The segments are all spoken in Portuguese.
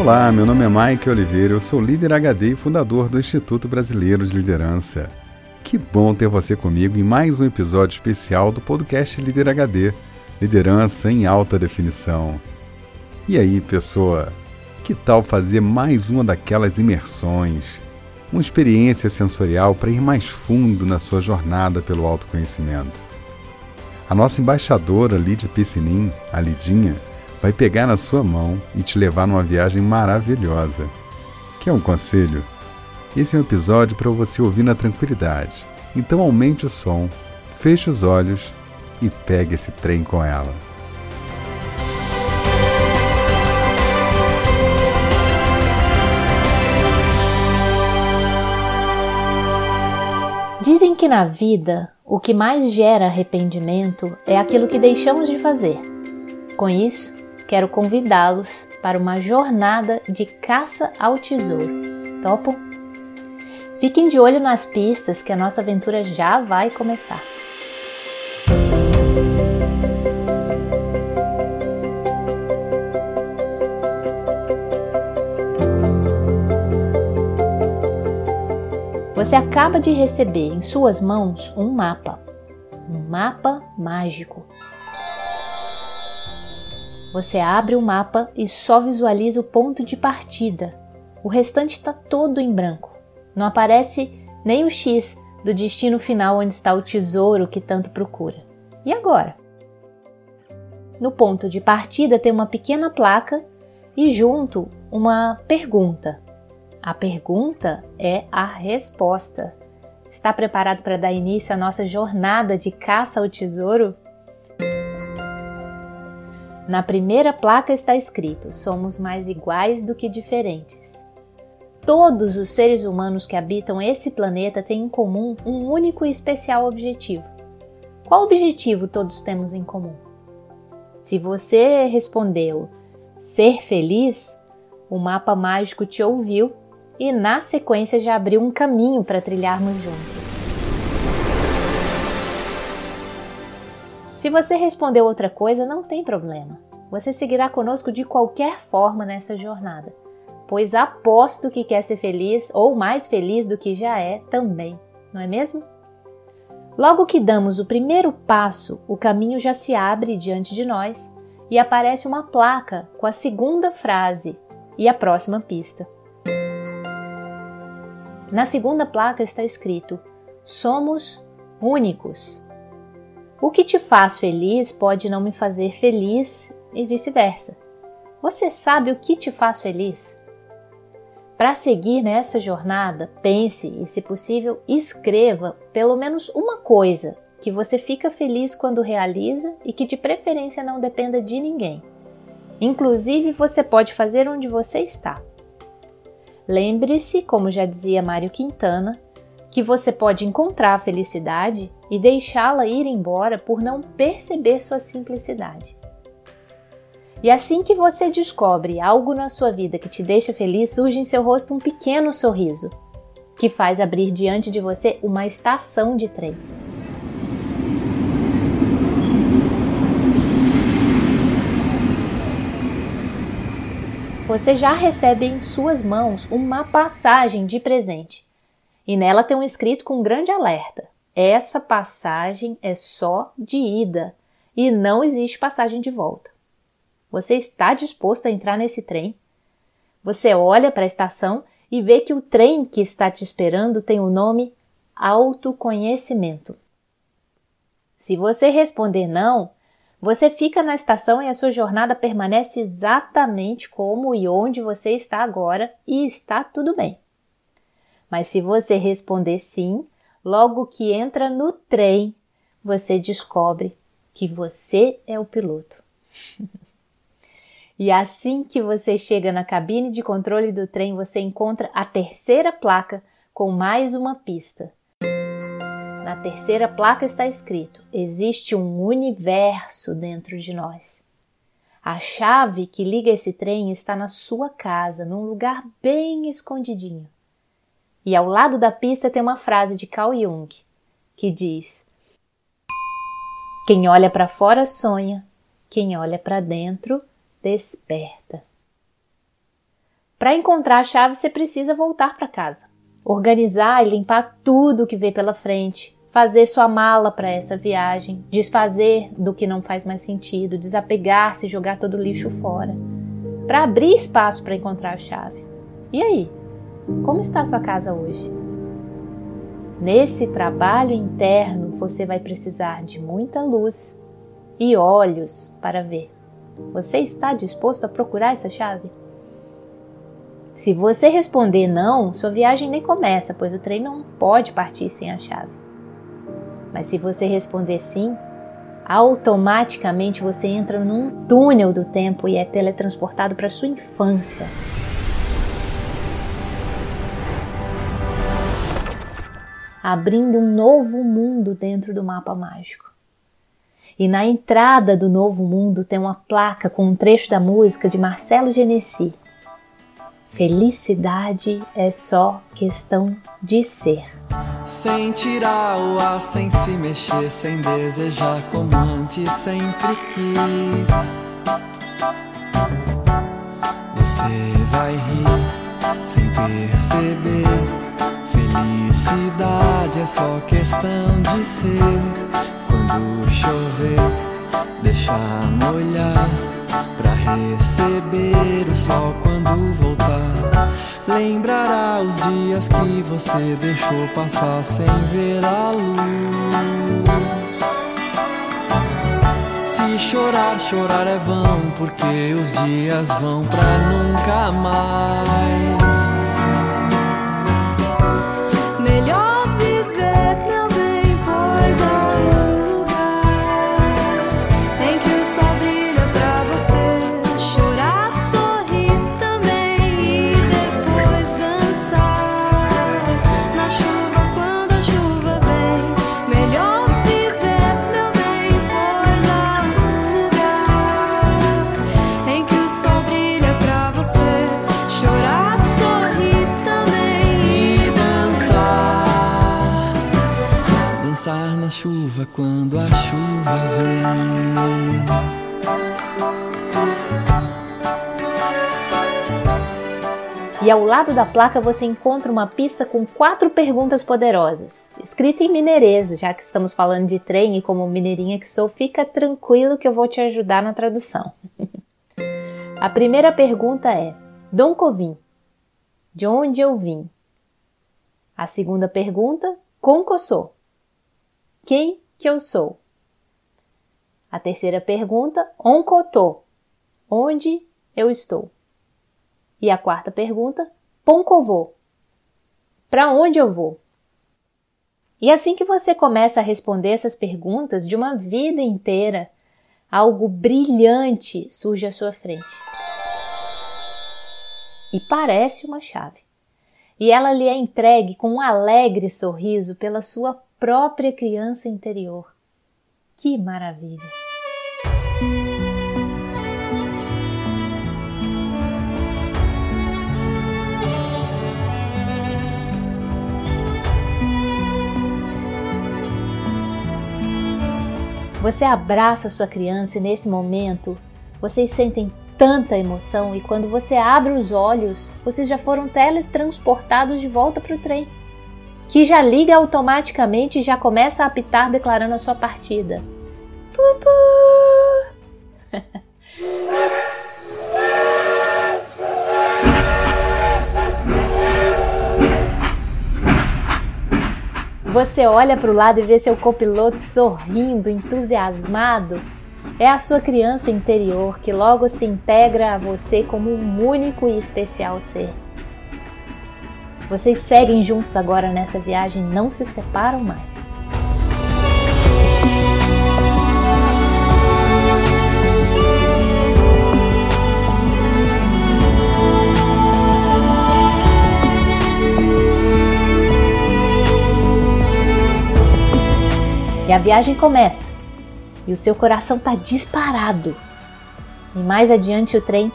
Olá, meu nome é Mike Oliveira, eu sou líder HD e fundador do Instituto Brasileiro de Liderança. Que bom ter você comigo em mais um episódio especial do podcast Líder HD Liderança em Alta Definição. E aí, pessoa? Que tal fazer mais uma daquelas imersões? Uma experiência sensorial para ir mais fundo na sua jornada pelo autoconhecimento. A nossa embaixadora Lídia Piscinin, a Lidinha, vai pegar na sua mão e te levar numa viagem maravilhosa. Quer um conselho? Esse é um episódio para você ouvir na tranquilidade. Então aumente o som, feche os olhos e pegue esse trem com ela. Dizem que na vida o que mais gera arrependimento é aquilo que deixamos de fazer. Com isso, quero convidá-los para uma jornada de caça ao tesouro. Topam? Fiquem de olho nas pistas que a nossa aventura já vai começar. Você acaba de receber em suas mãos um mapa, um mapa mágico você abre o mapa e só visualiza o ponto de partida. O restante está todo em branco. Não aparece nem o X do destino final onde está o tesouro que tanto procura. E agora? No ponto de partida tem uma pequena placa e junto uma pergunta. A pergunta é a resposta. Está preparado para dar início à nossa jornada de caça ao tesouro? Na primeira placa está escrito: somos mais iguais do que diferentes. Todos os seres humanos que habitam esse planeta têm em comum um único e especial objetivo. Qual objetivo todos temos em comum? Se você respondeu ser feliz, o mapa mágico te ouviu e na sequência já abriu um caminho para trilharmos juntos. Se você respondeu outra coisa, não tem problema. Você seguirá conosco de qualquer forma nessa jornada, pois aposto que quer ser feliz ou mais feliz do que já é também, não é mesmo? Logo que damos o primeiro passo, o caminho já se abre diante de nós e aparece uma placa com a segunda frase e a próxima pista. Na segunda placa está escrito: Somos únicos. O que te faz feliz pode não me fazer feliz e vice-versa. Você sabe o que te faz feliz? Para seguir nessa jornada, pense e, se possível, escreva pelo menos uma coisa que você fica feliz quando realiza e que de preferência não dependa de ninguém. Inclusive, você pode fazer onde você está. Lembre-se, como já dizia Mário Quintana, que você pode encontrar a felicidade e deixá-la ir embora por não perceber sua simplicidade. E assim que você descobre algo na sua vida que te deixa feliz, surge em seu rosto um pequeno sorriso, que faz abrir diante de você uma estação de trem. Você já recebe em suas mãos uma passagem de presente e nela tem um escrito com um grande alerta: essa passagem é só de ida e não existe passagem de volta. Você está disposto a entrar nesse trem? Você olha para a estação e vê que o trem que está te esperando tem o nome autoconhecimento. Se você responder não, você fica na estação e a sua jornada permanece exatamente como e onde você está agora e está tudo bem. Mas se você responder sim, logo que entra no trem, você descobre que você é o piloto. e assim que você chega na cabine de controle do trem, você encontra a terceira placa com mais uma pista. Na terceira placa está escrito: existe um universo dentro de nós. A chave que liga esse trem está na sua casa, num lugar bem escondidinho. E ao lado da pista tem uma frase de Carl Jung que diz: Quem olha para fora sonha, quem olha para dentro desperta. Para encontrar a chave, você precisa voltar para casa, organizar e limpar tudo que vê pela frente, fazer sua mala para essa viagem, desfazer do que não faz mais sentido, desapegar-se jogar todo o lixo fora, para abrir espaço para encontrar a chave. E aí? Como está a sua casa hoje? Nesse trabalho interno, você vai precisar de muita luz e olhos para ver. Você está disposto a procurar essa chave? Se você responder não, sua viagem nem começa, pois o trem não pode partir sem a chave. Mas se você responder sim, automaticamente você entra num túnel do tempo e é teletransportado para sua infância. Abrindo um novo mundo dentro do mapa mágico. E na entrada do novo mundo tem uma placa com um trecho da música de Marcelo Genesi. Felicidade é só questão de ser. Sem tirar o ar, sem se mexer, sem desejar como antes sempre quis. Você vai rir sem perceber. Felicidade é só questão de ser. Quando chover, deixa molhar pra receber o sol quando voltar. Lembrará os dias que você deixou passar sem ver a luz. Se chorar, chorar é vão, porque os dias vão pra nunca mais. E ao lado da placa você encontra uma pista com quatro perguntas poderosas, escrita em mineirês, já que estamos falando de trem e como mineirinha que sou, fica tranquilo que eu vou te ajudar na tradução. a primeira pergunta é: Dom Covim, de onde eu vim? A segunda pergunta: Concossou, quem que eu sou? A terceira pergunta, oncotô, onde eu estou? E a quarta pergunta, poncovô, para onde eu vou? E assim que você começa a responder essas perguntas de uma vida inteira, algo brilhante surge à sua frente. E parece uma chave. E ela lhe é entregue com um alegre sorriso pela sua própria criança interior. Que maravilha! Você abraça sua criança e nesse momento vocês sentem tanta emoção e quando você abre os olhos, vocês já foram teletransportados de volta para o trem que já liga automaticamente e já começa a apitar declarando a sua partida. Você olha para o lado e vê seu copiloto sorrindo, entusiasmado. É a sua criança interior que logo se integra a você como um único e especial ser. Vocês seguem juntos agora nessa viagem, não se separam mais. E a viagem começa. E o seu coração está disparado. E mais adiante o trem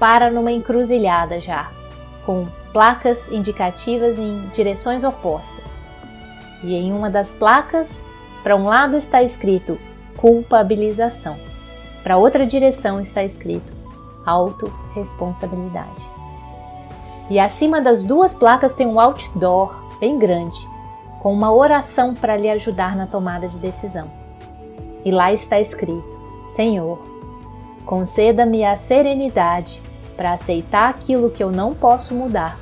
para numa encruzilhada já, com placas indicativas em direções opostas. E em uma das placas, para um lado está escrito culpabilização, para outra direção está escrito autorresponsabilidade. E acima das duas placas tem um outdoor bem grande, com uma oração para lhe ajudar na tomada de decisão. E lá está escrito: Senhor, conceda-me a serenidade para aceitar aquilo que eu não posso mudar,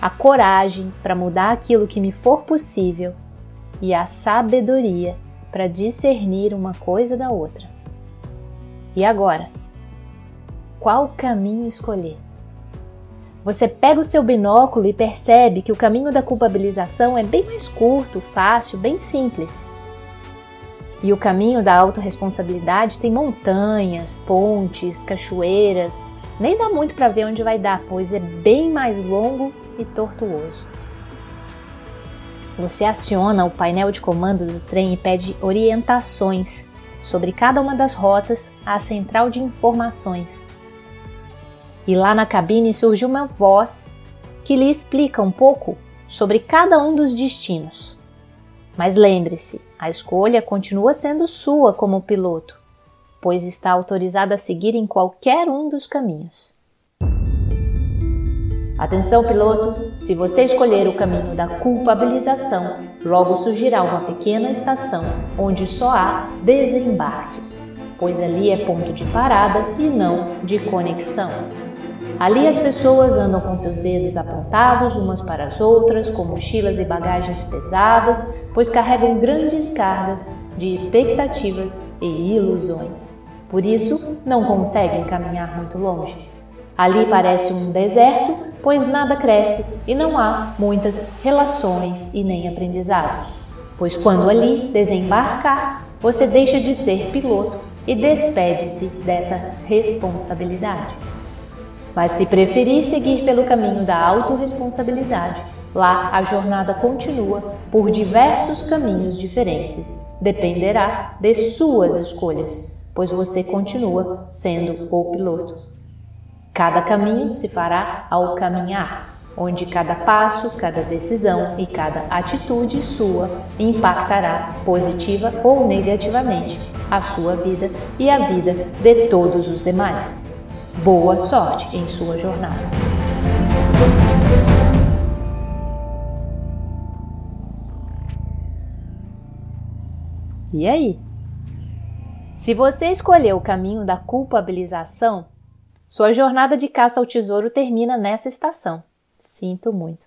a coragem para mudar aquilo que me for possível e a sabedoria para discernir uma coisa da outra. E agora? Qual caminho escolher? Você pega o seu binóculo e percebe que o caminho da culpabilização é bem mais curto, fácil, bem simples. E o caminho da autorresponsabilidade tem montanhas, pontes, cachoeiras. Nem dá muito para ver onde vai dar, pois é bem mais longo e tortuoso. Você aciona o painel de comando do trem e pede orientações sobre cada uma das rotas à central de informações e lá na cabine surge uma voz que lhe explica um pouco sobre cada um dos destinos. Mas lembre-se, a escolha continua sendo sua como piloto, pois está autorizado a seguir em qualquer um dos caminhos. Atenção, piloto! Se você escolher o caminho da culpabilização, logo surgirá uma pequena estação onde só há desembarque, pois ali é ponto de parada e não de conexão. Ali as pessoas andam com seus dedos apontados umas para as outras, com mochilas e bagagens pesadas, pois carregam grandes cargas de expectativas e ilusões. Por isso, não conseguem caminhar muito longe. Ali parece um deserto, pois nada cresce e não há muitas relações e nem aprendizados. Pois quando ali desembarcar, você deixa de ser piloto e despede-se dessa responsabilidade. Mas se preferir seguir pelo caminho da autorresponsabilidade, lá a jornada continua por diversos caminhos diferentes. Dependerá de suas escolhas, pois você continua sendo o piloto. Cada caminho se fará ao caminhar, onde cada passo, cada decisão e cada atitude sua impactará positiva ou negativamente a sua vida e a vida de todos os demais. Boa sorte em sua jornada. E aí? Se você escolheu o caminho da culpabilização, sua jornada de caça ao tesouro termina nessa estação. Sinto muito.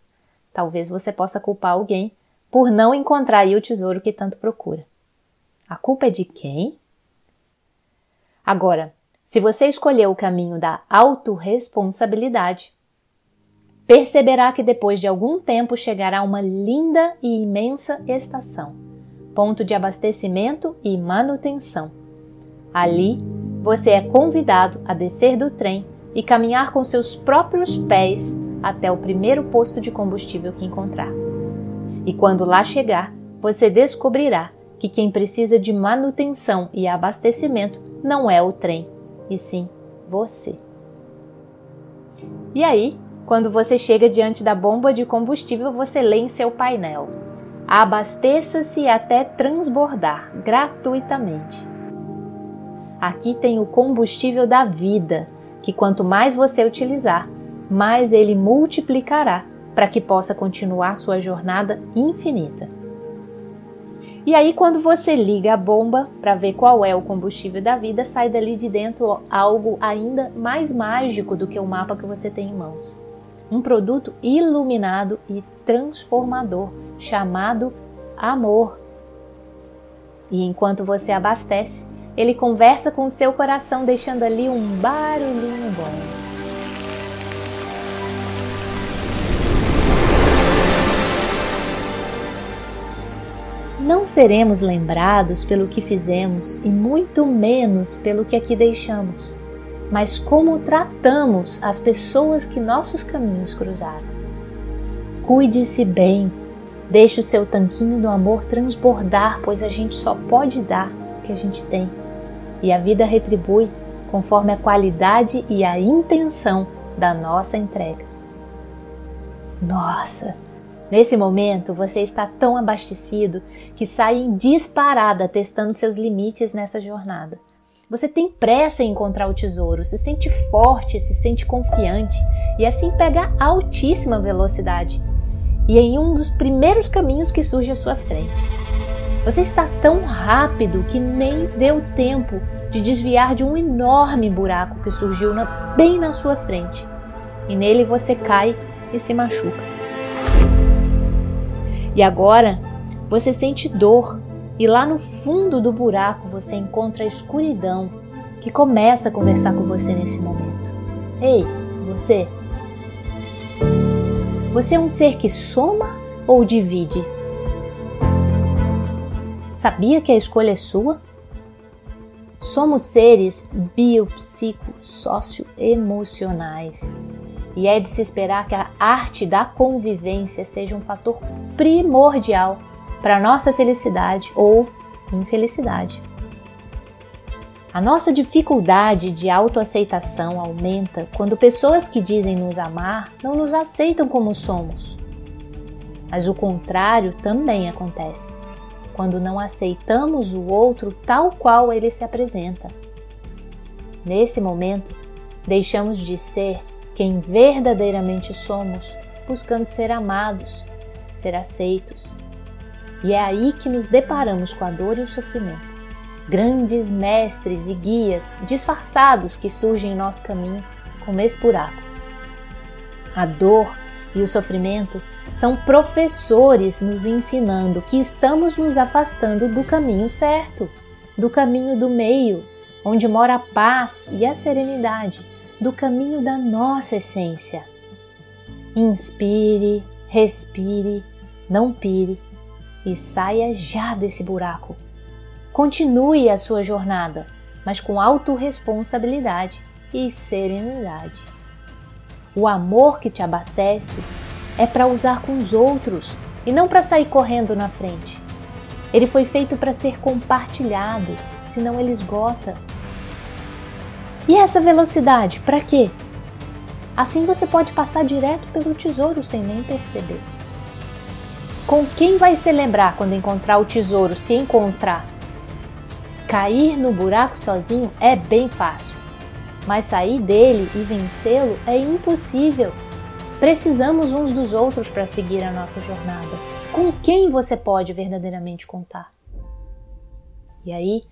Talvez você possa culpar alguém por não encontrar aí o tesouro que tanto procura. A culpa é de quem? Agora, se você escolher o caminho da autorresponsabilidade, perceberá que depois de algum tempo chegará uma linda e imensa estação, ponto de abastecimento e manutenção. Ali, você é convidado a descer do trem e caminhar com seus próprios pés até o primeiro posto de combustível que encontrar. E quando lá chegar, você descobrirá que quem precisa de manutenção e abastecimento não é o trem, e sim você. E aí, quando você chega diante da bomba de combustível, você lê em seu painel: abasteça-se até transbordar gratuitamente. Aqui tem o combustível da vida, que quanto mais você utilizar, mais ele multiplicará para que possa continuar sua jornada infinita. E aí, quando você liga a bomba para ver qual é o combustível da vida, sai dali de dentro algo ainda mais mágico do que o mapa que você tem em mãos. Um produto iluminado e transformador chamado amor. E enquanto você abastece, ele conversa com o seu coração, deixando ali um barulhinho bom. Não seremos lembrados pelo que fizemos e muito menos pelo que aqui deixamos, mas como tratamos as pessoas que nossos caminhos cruzaram. Cuide-se bem, deixe o seu tanquinho do amor transbordar, pois a gente só pode dar o que a gente tem e a vida retribui conforme a qualidade e a intenção da nossa entrega. Nossa! Nesse momento, você está tão abastecido que sai em disparada testando seus limites nessa jornada. Você tem pressa em encontrar o tesouro, se sente forte, se sente confiante e assim pega altíssima velocidade. E em um dos primeiros caminhos que surge à sua frente. Você está tão rápido que nem deu tempo de desviar de um enorme buraco que surgiu na, bem na sua frente. E nele você cai e se machuca. E agora você sente dor, e lá no fundo do buraco você encontra a escuridão que começa a conversar com você nesse momento. Ei, você! Você é um ser que soma ou divide? Sabia que a escolha é sua? Somos seres biopsico-socioemocionais e é de se esperar que a arte da convivência seja um fator primordial para nossa felicidade ou infelicidade. A nossa dificuldade de autoaceitação aumenta quando pessoas que dizem nos amar não nos aceitam como somos. Mas o contrário também acontece quando não aceitamos o outro tal qual ele se apresenta. Nesse momento, deixamos de ser quem verdadeiramente somos, buscando ser amados, ser aceitos. E é aí que nos deparamos com a dor e o sofrimento. Grandes mestres e guias disfarçados que surgem em nosso caminho, como esse buraco. A dor e o sofrimento são professores nos ensinando que estamos nos afastando do caminho certo, do caminho do meio, onde mora a paz e a serenidade, do caminho da nossa essência. Inspire, respire, não pire e saia já desse buraco. Continue a sua jornada, mas com autorresponsabilidade e serenidade. O amor que te abastece é para usar com os outros e não para sair correndo na frente. Ele foi feito para ser compartilhado, senão ele esgota. E essa velocidade, para quê? Assim você pode passar direto pelo tesouro sem nem perceber. Com quem vai se lembrar quando encontrar o tesouro, se encontrar? Cair no buraco sozinho é bem fácil, mas sair dele e vencê-lo é impossível. Precisamos uns dos outros para seguir a nossa jornada. Com quem você pode verdadeiramente contar? E aí,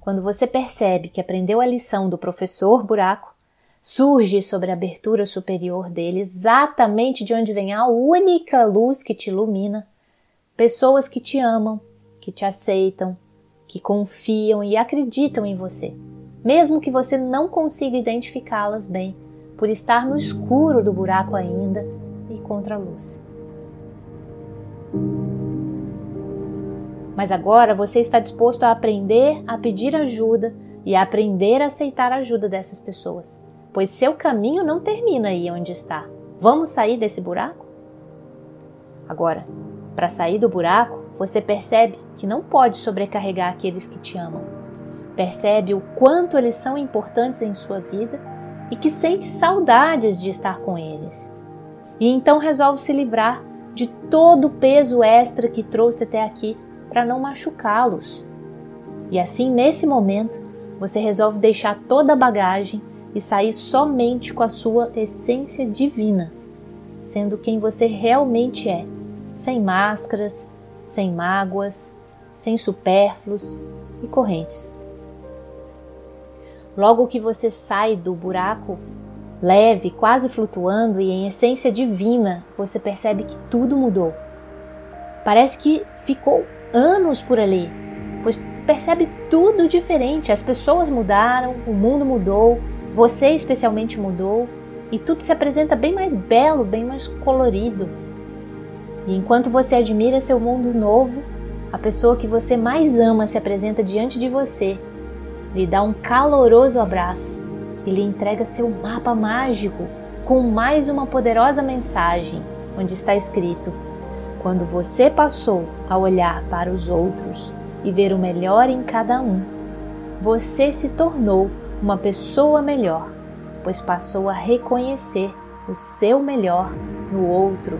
quando você percebe que aprendeu a lição do professor buraco, surge sobre a abertura superior dele, exatamente de onde vem a única luz que te ilumina, pessoas que te amam, que te aceitam, que confiam e acreditam em você, mesmo que você não consiga identificá-las bem por estar no escuro do buraco ainda e contra a luz. Mas agora você está disposto a aprender a pedir ajuda e a aprender a aceitar a ajuda dessas pessoas, pois seu caminho não termina aí onde está. Vamos sair desse buraco? Agora, para sair do buraco, você percebe que não pode sobrecarregar aqueles que te amam. Percebe o quanto eles são importantes em sua vida e que sente saudades de estar com eles. E então resolve se livrar de todo o peso extra que trouxe até aqui para não machucá-los. E assim, nesse momento, você resolve deixar toda a bagagem e sair somente com a sua essência divina, sendo quem você realmente é, sem máscaras, sem mágoas, sem supérfluos e correntes. Logo que você sai do buraco, leve, quase flutuando e em essência divina, você percebe que tudo mudou. Parece que ficou anos por ali, pois percebe tudo diferente. As pessoas mudaram, o mundo mudou, você especialmente mudou e tudo se apresenta bem mais belo, bem mais colorido. E enquanto você admira seu mundo novo, a pessoa que você mais ama se apresenta diante de você lhe dá um caloroso abraço e lhe entrega seu mapa mágico com mais uma poderosa mensagem, onde está escrito: Quando você passou a olhar para os outros e ver o melhor em cada um, você se tornou uma pessoa melhor, pois passou a reconhecer o seu melhor no outro.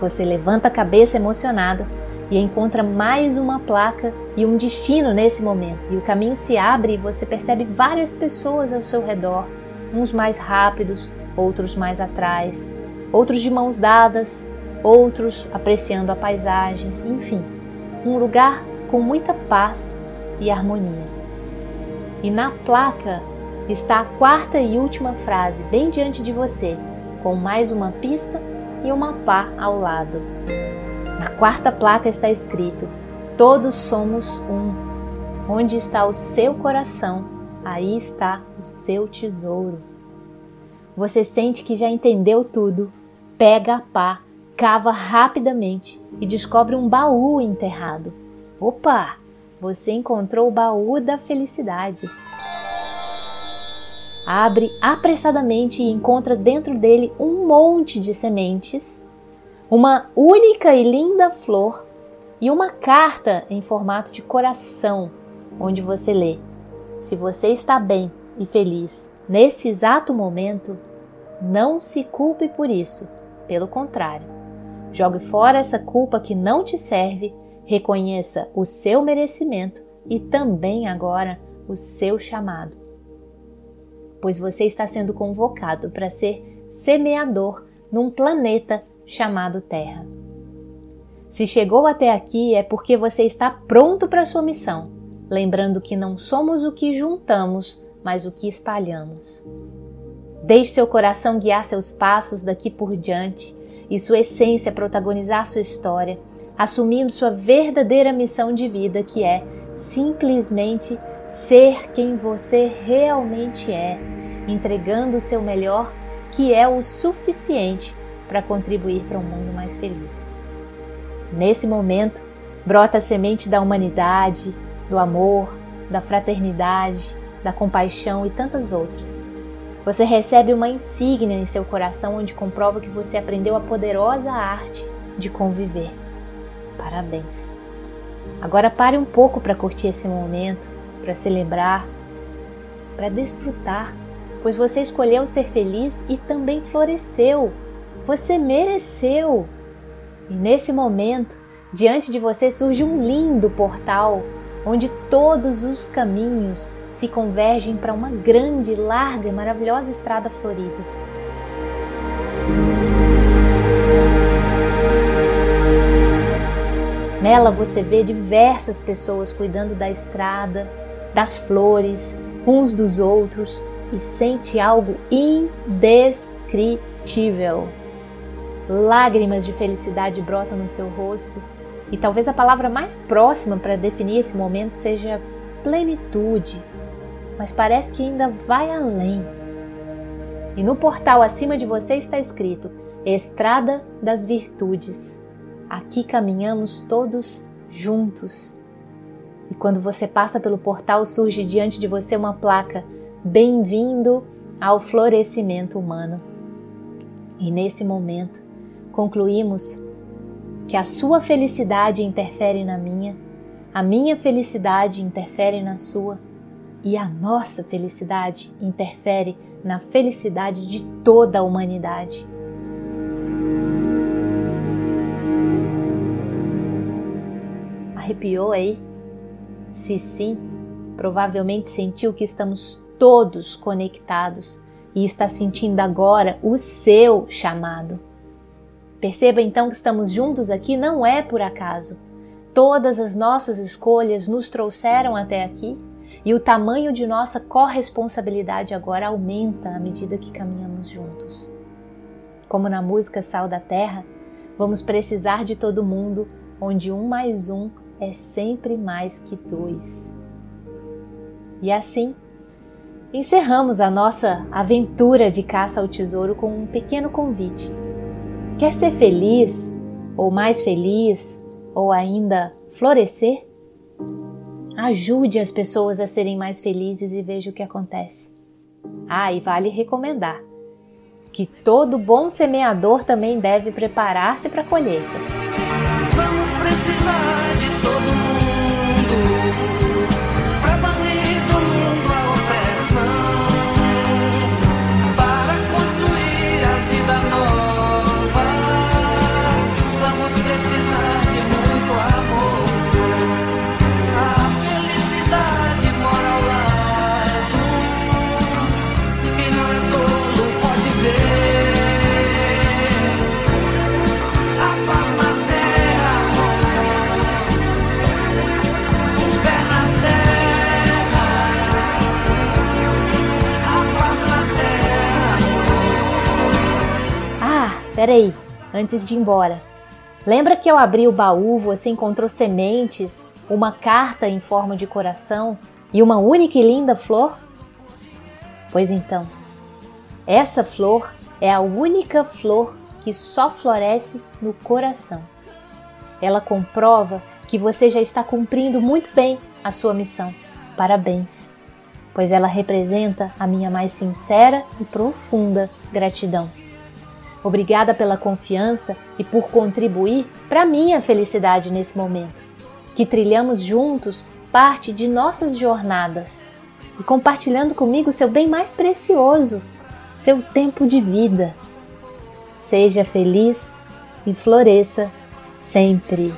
Você levanta a cabeça emocionada e encontra mais uma placa e um destino nesse momento. E o caminho se abre e você percebe várias pessoas ao seu redor, uns mais rápidos, outros mais atrás, outros de mãos dadas, outros apreciando a paisagem, enfim, um lugar com muita paz e harmonia. E na placa está a quarta e última frase, bem diante de você, com mais uma pista e uma pá ao lado. Na quarta placa está escrito: Todos somos um. Onde está o seu coração, aí está o seu tesouro. Você sente que já entendeu tudo, pega a pá, cava rapidamente e descobre um baú enterrado. Opa! Você encontrou o baú da felicidade. Abre apressadamente e encontra dentro dele um monte de sementes, uma única e linda flor e uma carta em formato de coração, onde você lê: Se você está bem e feliz nesse exato momento, não se culpe por isso, pelo contrário. Jogue fora essa culpa que não te serve, reconheça o seu merecimento e também agora o seu chamado. Pois você está sendo convocado para ser semeador num planeta chamado Terra. Se chegou até aqui é porque você está pronto para sua missão, lembrando que não somos o que juntamos, mas o que espalhamos. Deixe seu coração guiar seus passos daqui por diante e sua essência protagonizar sua história, assumindo sua verdadeira missão de vida, que é simplesmente ser quem você realmente é, entregando o seu melhor, que é o suficiente para contribuir para um mundo mais feliz. Nesse momento, brota a semente da humanidade, do amor, da fraternidade, da compaixão e tantas outras. Você recebe uma insígnia em seu coração onde comprova que você aprendeu a poderosa arte de conviver. Parabéns! Agora pare um pouco para curtir esse momento, para celebrar, para desfrutar, pois você escolheu ser feliz e também floresceu. Você mereceu! E nesse momento, diante de você surge um lindo portal onde todos os caminhos se convergem para uma grande, larga e maravilhosa estrada florida. Nela você vê diversas pessoas cuidando da estrada, das flores, uns dos outros e sente algo indescritível. Lágrimas de felicidade brotam no seu rosto e talvez a palavra mais próxima para definir esse momento seja plenitude, mas parece que ainda vai além. E no portal acima de você está escrito Estrada das Virtudes. Aqui caminhamos todos juntos. E quando você passa pelo portal, surge diante de você uma placa: Bem-vindo ao florescimento humano. E nesse momento, concluímos que a sua felicidade interfere na minha, a minha felicidade interfere na sua e a nossa felicidade interfere na felicidade de toda a humanidade. Arrepiou aí? Se sim, provavelmente sentiu que estamos todos conectados e está sentindo agora o seu chamado. Perceba então que estamos juntos aqui não é por acaso. Todas as nossas escolhas nos trouxeram até aqui e o tamanho de nossa corresponsabilidade agora aumenta à medida que caminhamos juntos. Como na música Sal da Terra, vamos precisar de todo mundo, onde um mais um é sempre mais que dois. E assim, encerramos a nossa aventura de caça ao tesouro com um pequeno convite Quer ser feliz, ou mais feliz, ou ainda florescer? Ajude as pessoas a serem mais felizes e veja o que acontece. Ah, e vale recomendar que todo bom semeador também deve preparar-se para a colheita. Vamos precisar de todo mundo. Antes de ir embora. Lembra que ao abrir o baú você encontrou sementes, uma carta em forma de coração e uma única e linda flor? Pois então, essa flor é a única flor que só floresce no coração. Ela comprova que você já está cumprindo muito bem a sua missão. Parabéns, pois ela representa a minha mais sincera e profunda gratidão. Obrigada pela confiança e por contribuir para minha felicidade nesse momento. Que trilhamos juntos parte de nossas jornadas e compartilhando comigo seu bem mais precioso, seu tempo de vida. Seja feliz e floresça sempre.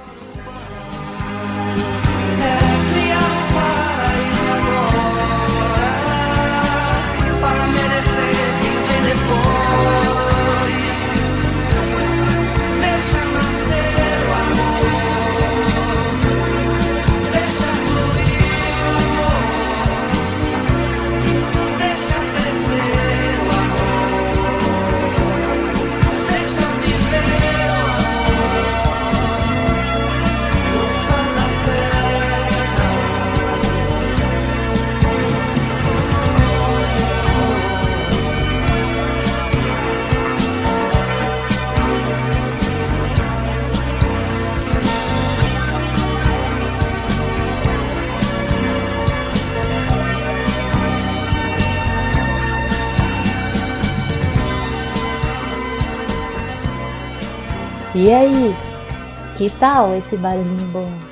Que tal esse barulhinho bom?